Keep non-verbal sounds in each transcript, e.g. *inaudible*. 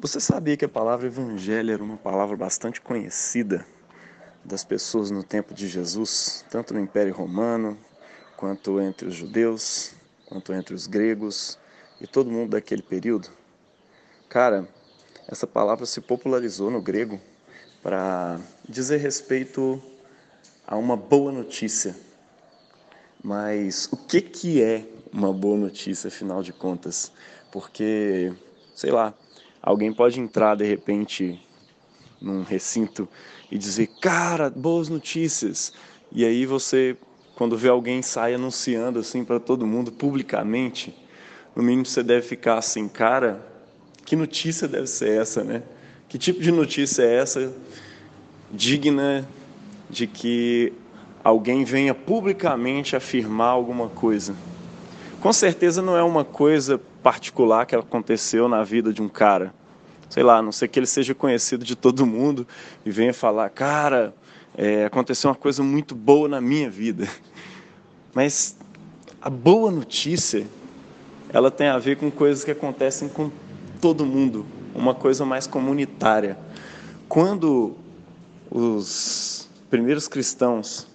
Você sabia que a palavra evangelho era uma palavra bastante conhecida das pessoas no tempo de Jesus, tanto no Império Romano, quanto entre os judeus, quanto entre os gregos e todo mundo daquele período? Cara, essa palavra se popularizou no grego para dizer respeito a uma boa notícia. Mas o que que é uma boa notícia, afinal de contas? Porque, sei lá, Alguém pode entrar de repente num recinto e dizer, cara, boas notícias. E aí você, quando vê alguém sai anunciando assim para todo mundo publicamente, no mínimo você deve ficar assim, cara, que notícia deve ser essa, né? Que tipo de notícia é essa digna de que alguém venha publicamente afirmar alguma coisa? Com certeza não é uma coisa particular que aconteceu na vida de um cara. Sei lá, a não sei que ele seja conhecido de todo mundo e venha falar, cara, é, aconteceu uma coisa muito boa na minha vida. Mas a boa notícia, ela tem a ver com coisas que acontecem com todo mundo, uma coisa mais comunitária. Quando os primeiros cristãos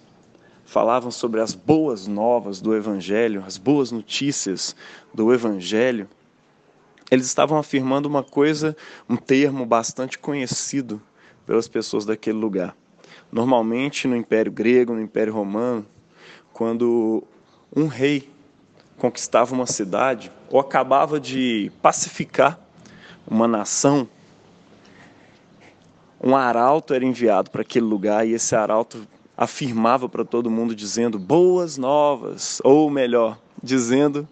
falavam sobre as boas novas do Evangelho, as boas notícias do Evangelho, eles estavam afirmando uma coisa, um termo bastante conhecido pelas pessoas daquele lugar. Normalmente no Império Grego, no Império Romano, quando um rei conquistava uma cidade ou acabava de pacificar uma nação, um arauto era enviado para aquele lugar e esse arauto afirmava para todo mundo dizendo boas novas, ou melhor, dizendo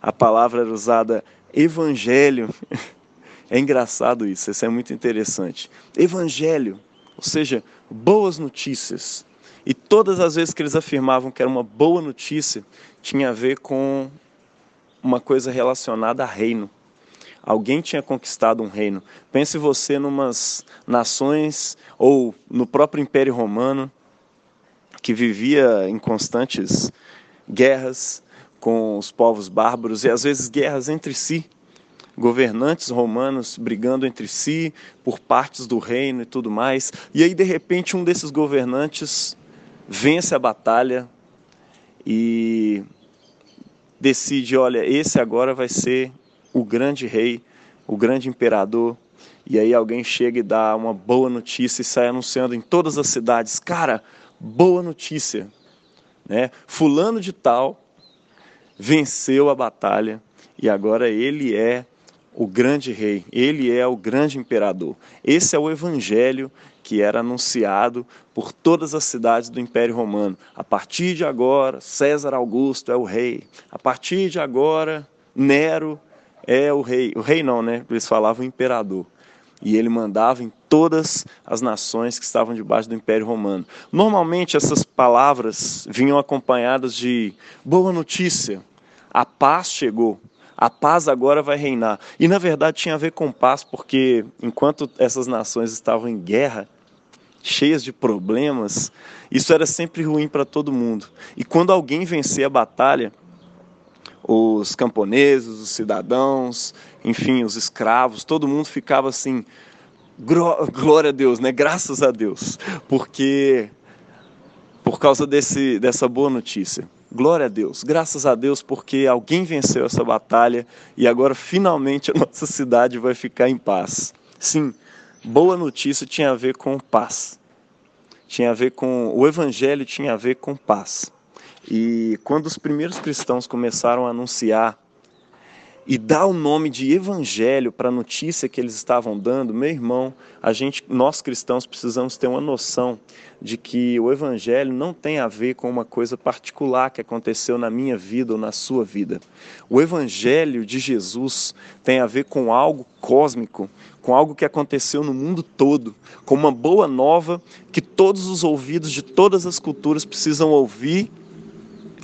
a palavra era usada evangelho. *laughs* É engraçado isso, isso é muito interessante. Evangelho, ou seja, boas notícias. E todas as vezes que eles afirmavam que era uma boa notícia, tinha a ver com uma coisa relacionada a reino. Alguém tinha conquistado um reino. Pense você numas nações ou no próprio Império Romano que vivia em constantes guerras com os povos bárbaros e às vezes guerras entre si, governantes romanos brigando entre si por partes do reino e tudo mais. E aí de repente um desses governantes vence a batalha e decide, olha, esse agora vai ser o grande rei, o grande imperador. E aí alguém chega e dá uma boa notícia e sai anunciando em todas as cidades, cara, boa notícia, né? Fulano de tal venceu a batalha e agora ele é o grande rei, ele é o grande imperador. Esse é o evangelho que era anunciado por todas as cidades do Império Romano. A partir de agora, César Augusto é o rei. A partir de agora, Nero é o rei. O rei não, né? Eles falavam imperador e ele mandava em todas as nações que estavam debaixo do Império Romano. Normalmente essas palavras vinham acompanhadas de boa notícia, a paz chegou, a paz agora vai reinar. E na verdade tinha a ver com paz, porque enquanto essas nações estavam em guerra, cheias de problemas, isso era sempre ruim para todo mundo. E quando alguém vencia a batalha, os camponeses, os cidadãos, enfim, os escravos, todo mundo ficava assim, glória a Deus, né? Graças a Deus, porque por causa desse, dessa boa notícia. Glória a Deus, graças a Deus, porque alguém venceu essa batalha e agora finalmente a nossa cidade vai ficar em paz. Sim, boa notícia tinha a ver com paz. Tinha a ver com o evangelho tinha a ver com paz. E quando os primeiros cristãos começaram a anunciar e dar o nome de evangelho para a notícia que eles estavam dando, meu irmão, a gente, nós cristãos precisamos ter uma noção de que o evangelho não tem a ver com uma coisa particular que aconteceu na minha vida ou na sua vida. O evangelho de Jesus tem a ver com algo cósmico, com algo que aconteceu no mundo todo, com uma boa nova que todos os ouvidos de todas as culturas precisam ouvir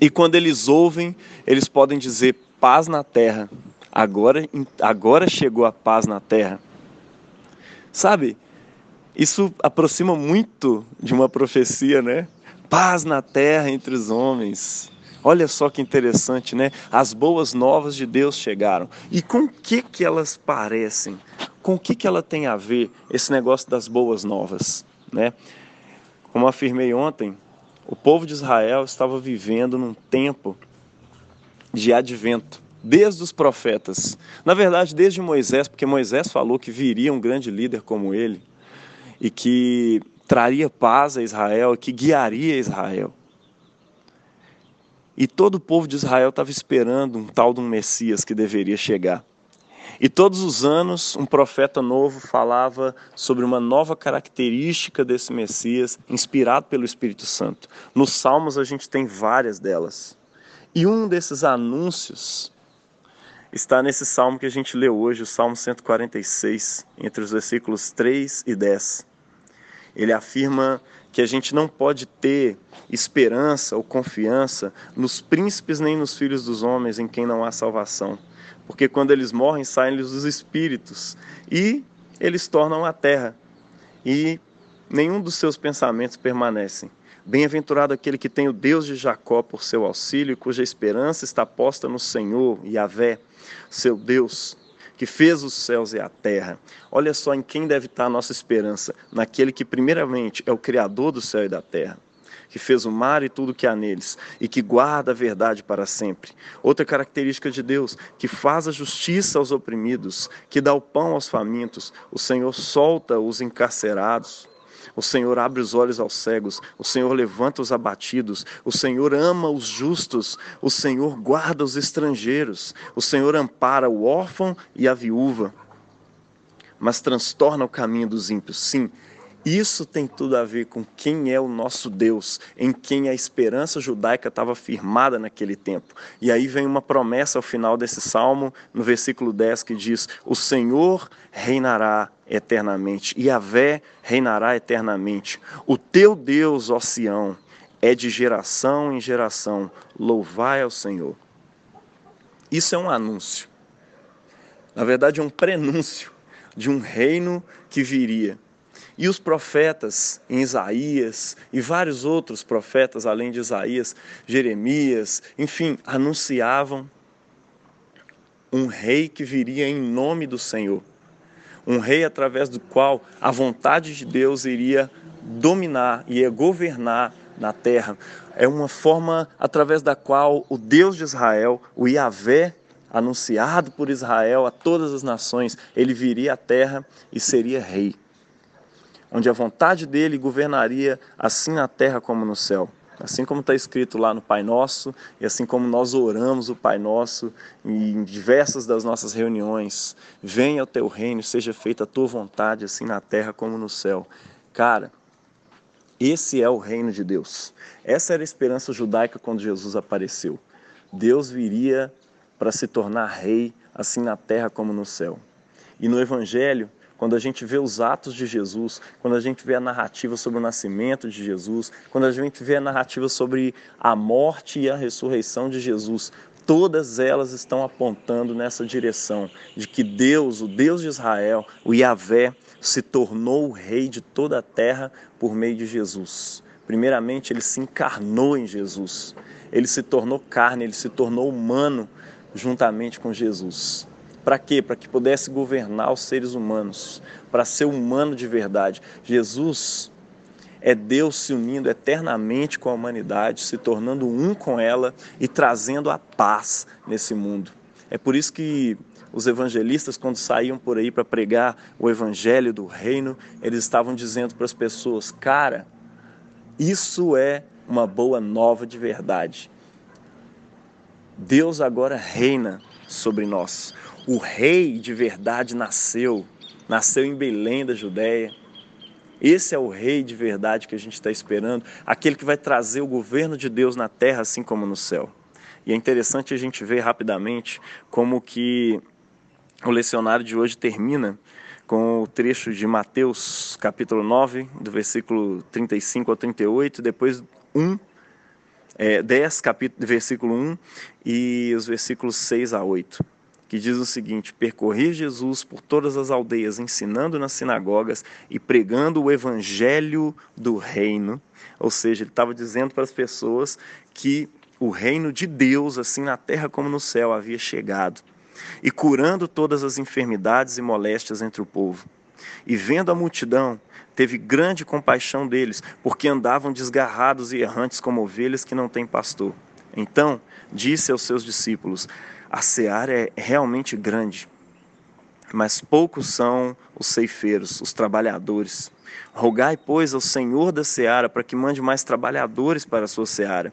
e quando eles ouvem, eles podem dizer paz na terra. Agora, agora chegou a paz na terra. Sabe? Isso aproxima muito de uma profecia, né? Paz na terra entre os homens. Olha só que interessante, né? As boas novas de Deus chegaram. E com que que elas parecem? com o que, que ela tem a ver esse negócio das boas novas? Né? Como afirmei ontem, o povo de Israel estava vivendo num tempo de advento, desde os profetas. Na verdade, desde Moisés, porque Moisés falou que viria um grande líder como ele e que traria paz a Israel, que guiaria Israel. E todo o povo de Israel estava esperando um tal de um Messias que deveria chegar. E todos os anos um profeta novo falava sobre uma nova característica desse Messias, inspirado pelo Espírito Santo. Nos Salmos a gente tem várias delas. E um desses anúncios está nesse salmo que a gente leu hoje, o Salmo 146, entre os versículos 3 e 10. Ele afirma que a gente não pode ter esperança ou confiança nos príncipes nem nos filhos dos homens em quem não há salvação. Porque quando eles morrem, saem-lhes os espíritos e eles tornam a terra, e nenhum dos seus pensamentos permanecem. Bem-aventurado aquele que tem o Deus de Jacó por seu auxílio, cuja esperança está posta no Senhor, Yahvé, seu Deus, que fez os céus e a terra. Olha só em quem deve estar a nossa esperança, naquele que primeiramente é o criador do céu e da terra que fez o mar e tudo que há neles, e que guarda a verdade para sempre. Outra característica de Deus, que faz a justiça aos oprimidos, que dá o pão aos famintos, o Senhor solta os encarcerados. O Senhor abre os olhos aos cegos, o Senhor levanta os abatidos, o Senhor ama os justos, o Senhor guarda os estrangeiros, o Senhor ampara o órfão e a viúva, mas transtorna o caminho dos ímpios. Sim, isso tem tudo a ver com quem é o nosso Deus, em quem a esperança judaica estava firmada naquele tempo. E aí vem uma promessa ao final desse salmo, no versículo 10, que diz: O Senhor reinará eternamente, e a Vé reinará eternamente. O teu Deus, ó Sião, é de geração em geração. Louvai ao Senhor. Isso é um anúncio. Na verdade, é um prenúncio de um reino que viria e os profetas em Isaías e vários outros profetas além de Isaías, Jeremias, enfim, anunciavam um rei que viria em nome do Senhor. Um rei através do qual a vontade de Deus iria dominar e ia governar na terra. É uma forma através da qual o Deus de Israel, o Yahvé, anunciado por Israel a todas as nações, ele viria à terra e seria rei onde a vontade dele governaria assim na terra como no céu. Assim como está escrito lá no Pai Nosso, e assim como nós oramos o Pai Nosso em diversas das nossas reuniões, venha o teu reino, seja feita a tua vontade, assim na terra como no céu. Cara, esse é o reino de Deus. Essa era a esperança judaica quando Jesus apareceu. Deus viria para se tornar rei, assim na terra como no céu. E no Evangelho, quando a gente vê os atos de Jesus, quando a gente vê a narrativa sobre o nascimento de Jesus, quando a gente vê a narrativa sobre a morte e a ressurreição de Jesus, todas elas estão apontando nessa direção de que Deus, o Deus de Israel, o Yahvé, se tornou o rei de toda a terra por meio de Jesus. Primeiramente, ele se encarnou em Jesus. Ele se tornou carne, ele se tornou humano juntamente com Jesus. Para quê? Para que pudesse governar os seres humanos, para ser humano de verdade. Jesus é Deus se unindo eternamente com a humanidade, se tornando um com ela e trazendo a paz nesse mundo. É por isso que os evangelistas, quando saíam por aí para pregar o evangelho do reino, eles estavam dizendo para as pessoas: cara, isso é uma boa nova de verdade. Deus agora reina sobre nós o rei de verdade nasceu, nasceu em Belém da Judéia. Esse é o rei de verdade que a gente está esperando, aquele que vai trazer o governo de Deus na terra, assim como no céu. E é interessante a gente ver rapidamente como que o lecionário de hoje termina com o trecho de Mateus, capítulo 9, do versículo 35 ao 38, depois 1, é, 10, capítulo, versículo 1, e os versículos 6 a 8 que diz o seguinte: percorrer Jesus por todas as aldeias, ensinando nas sinagogas e pregando o evangelho do reino. Ou seja, ele estava dizendo para as pessoas que o reino de Deus, assim na terra como no céu, havia chegado. e curando todas as enfermidades e moléstias entre o povo. E vendo a multidão, teve grande compaixão deles, porque andavam desgarrados e errantes como ovelhas que não têm pastor. Então disse aos seus discípulos: A seara é realmente grande, mas poucos são os ceifeiros, os trabalhadores. Rogai, pois, ao Senhor da seara para que mande mais trabalhadores para a sua seara.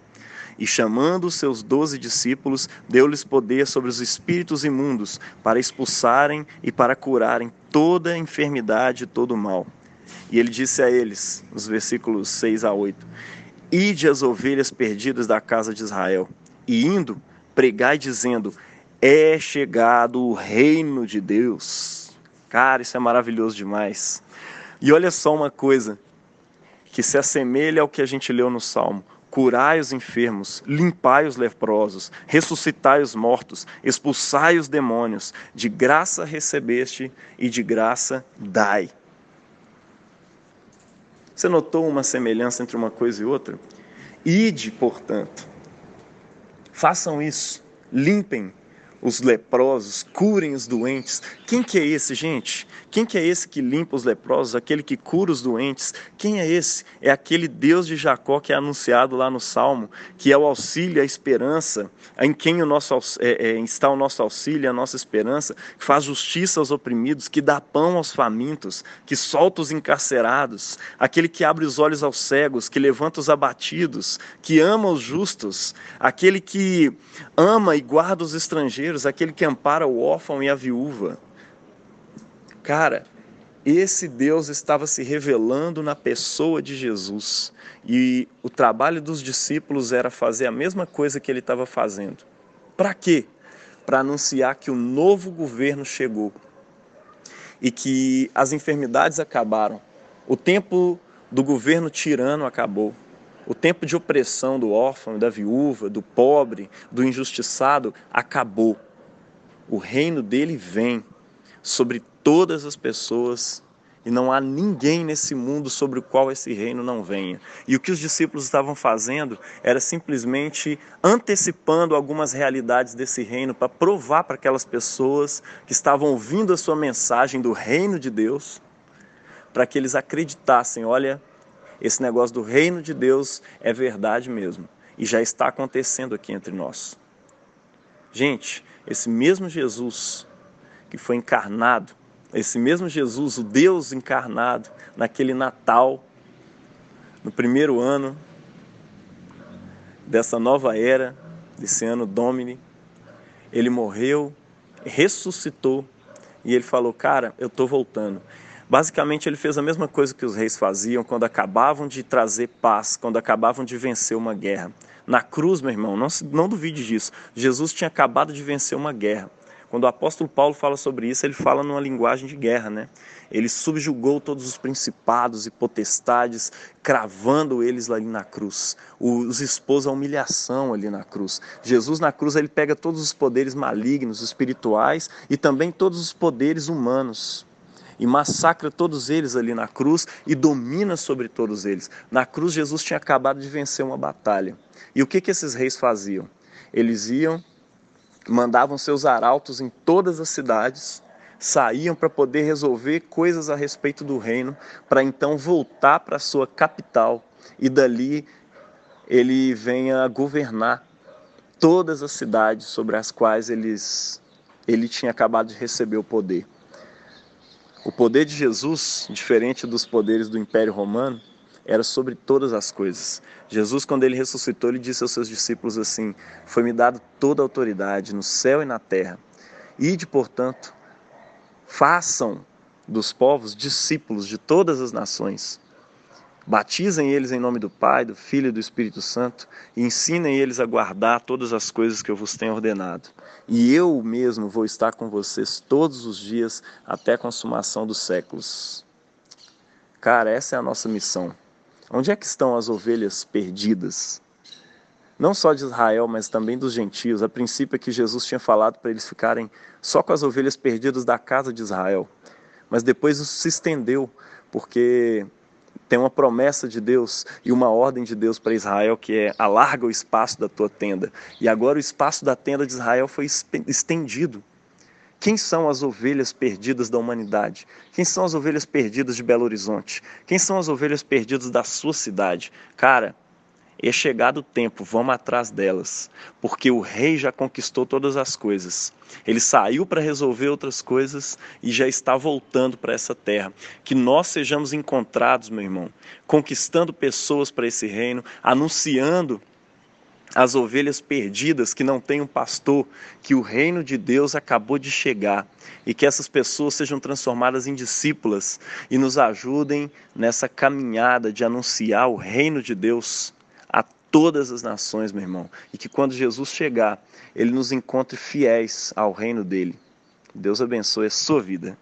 E chamando os seus doze discípulos, deu-lhes poder sobre os espíritos imundos, para expulsarem e para curarem toda enfermidade e todo mal. E ele disse a eles, nos versículos 6 a 8: Ide as ovelhas perdidas da casa de Israel, e indo, pregai dizendo: É chegado o reino de Deus. Cara, isso é maravilhoso demais. E olha só uma coisa que se assemelha ao que a gente leu no Salmo curai os enfermos, limpai os leprosos, ressuscitai os mortos, expulsai os demônios, de graça recebeste e de graça dai. Você notou uma semelhança entre uma coisa e outra? Ide, portanto, façam isso, limpem os leprosos, curem os doentes. Quem que é esse, gente? Quem que é esse que limpa os leprosos, aquele que cura os doentes? Quem é esse? É aquele Deus de Jacó que é anunciado lá no Salmo, que é o auxílio, a esperança, em quem o nosso, é, é, está o nosso auxílio, a nossa esperança, que faz justiça aos oprimidos, que dá pão aos famintos, que solta os encarcerados, aquele que abre os olhos aos cegos, que levanta os abatidos, que ama os justos, aquele que ama e guarda os estrangeiros, aquele que ampara o órfão e a viúva. Cara, esse Deus estava se revelando na pessoa de Jesus. E o trabalho dos discípulos era fazer a mesma coisa que ele estava fazendo. Para quê? Para anunciar que o novo governo chegou e que as enfermidades acabaram. O tempo do governo tirano acabou. O tempo de opressão do órfão, da viúva, do pobre, do injustiçado acabou. O reino dele vem sobre todas as pessoas e não há ninguém nesse mundo sobre o qual esse reino não venha. E o que os discípulos estavam fazendo era simplesmente antecipando algumas realidades desse reino para provar para aquelas pessoas que estavam ouvindo a sua mensagem do reino de Deus, para que eles acreditassem: olha, esse negócio do reino de Deus é verdade mesmo e já está acontecendo aqui entre nós. Gente, esse mesmo Jesus que foi encarnado, esse mesmo Jesus, o Deus encarnado, naquele Natal, no primeiro ano dessa nova era, desse ano Domini, ele morreu, ressuscitou e ele falou: Cara, eu estou voltando. Basicamente, ele fez a mesma coisa que os reis faziam quando acabavam de trazer paz, quando acabavam de vencer uma guerra. Na cruz, meu irmão, não, não duvide disso. Jesus tinha acabado de vencer uma guerra. Quando o apóstolo Paulo fala sobre isso, ele fala numa linguagem de guerra, né? Ele subjugou todos os principados e potestades, cravando eles ali na cruz. Os expôs à humilhação ali na cruz. Jesus na cruz ele pega todos os poderes malignos, espirituais e também todos os poderes humanos e massacra todos eles ali na cruz e domina sobre todos eles. Na cruz, Jesus tinha acabado de vencer uma batalha. E o que, que esses reis faziam? Eles iam mandavam seus arautos em todas as cidades, saíam para poder resolver coisas a respeito do reino, para então voltar para sua capital e dali ele venha governar todas as cidades sobre as quais eles, ele tinha acabado de receber o poder. O poder de Jesus, diferente dos poderes do Império Romano, era sobre todas as coisas. Jesus, quando ele ressuscitou, ele disse aos seus discípulos assim: Foi-me dado toda a autoridade no céu e na terra. Ide, portanto, façam dos povos discípulos de todas as nações. Batizem eles em nome do Pai, do Filho e do Espírito Santo e ensinem eles a guardar todas as coisas que eu vos tenho ordenado. E eu mesmo vou estar com vocês todos os dias até a consumação dos séculos. Cara, essa é a nossa missão. Onde é que estão as ovelhas perdidas? Não só de Israel, mas também dos gentios. A princípio é que Jesus tinha falado para eles ficarem só com as ovelhas perdidas da casa de Israel. Mas depois isso se estendeu, porque tem uma promessa de Deus e uma ordem de Deus para Israel que é alarga o espaço da tua tenda. E agora o espaço da tenda de Israel foi estendido. Quem são as ovelhas perdidas da humanidade? Quem são as ovelhas perdidas de Belo Horizonte? Quem são as ovelhas perdidas da sua cidade? Cara, é chegado o tempo, vamos atrás delas, porque o rei já conquistou todas as coisas. Ele saiu para resolver outras coisas e já está voltando para essa terra. Que nós sejamos encontrados, meu irmão, conquistando pessoas para esse reino, anunciando as ovelhas perdidas que não têm um pastor, que o reino de Deus acabou de chegar e que essas pessoas sejam transformadas em discípulas e nos ajudem nessa caminhada de anunciar o reino de Deus todas as nações, meu irmão, e que quando Jesus chegar, ele nos encontre fiéis ao reino dele. Deus abençoe a sua vida.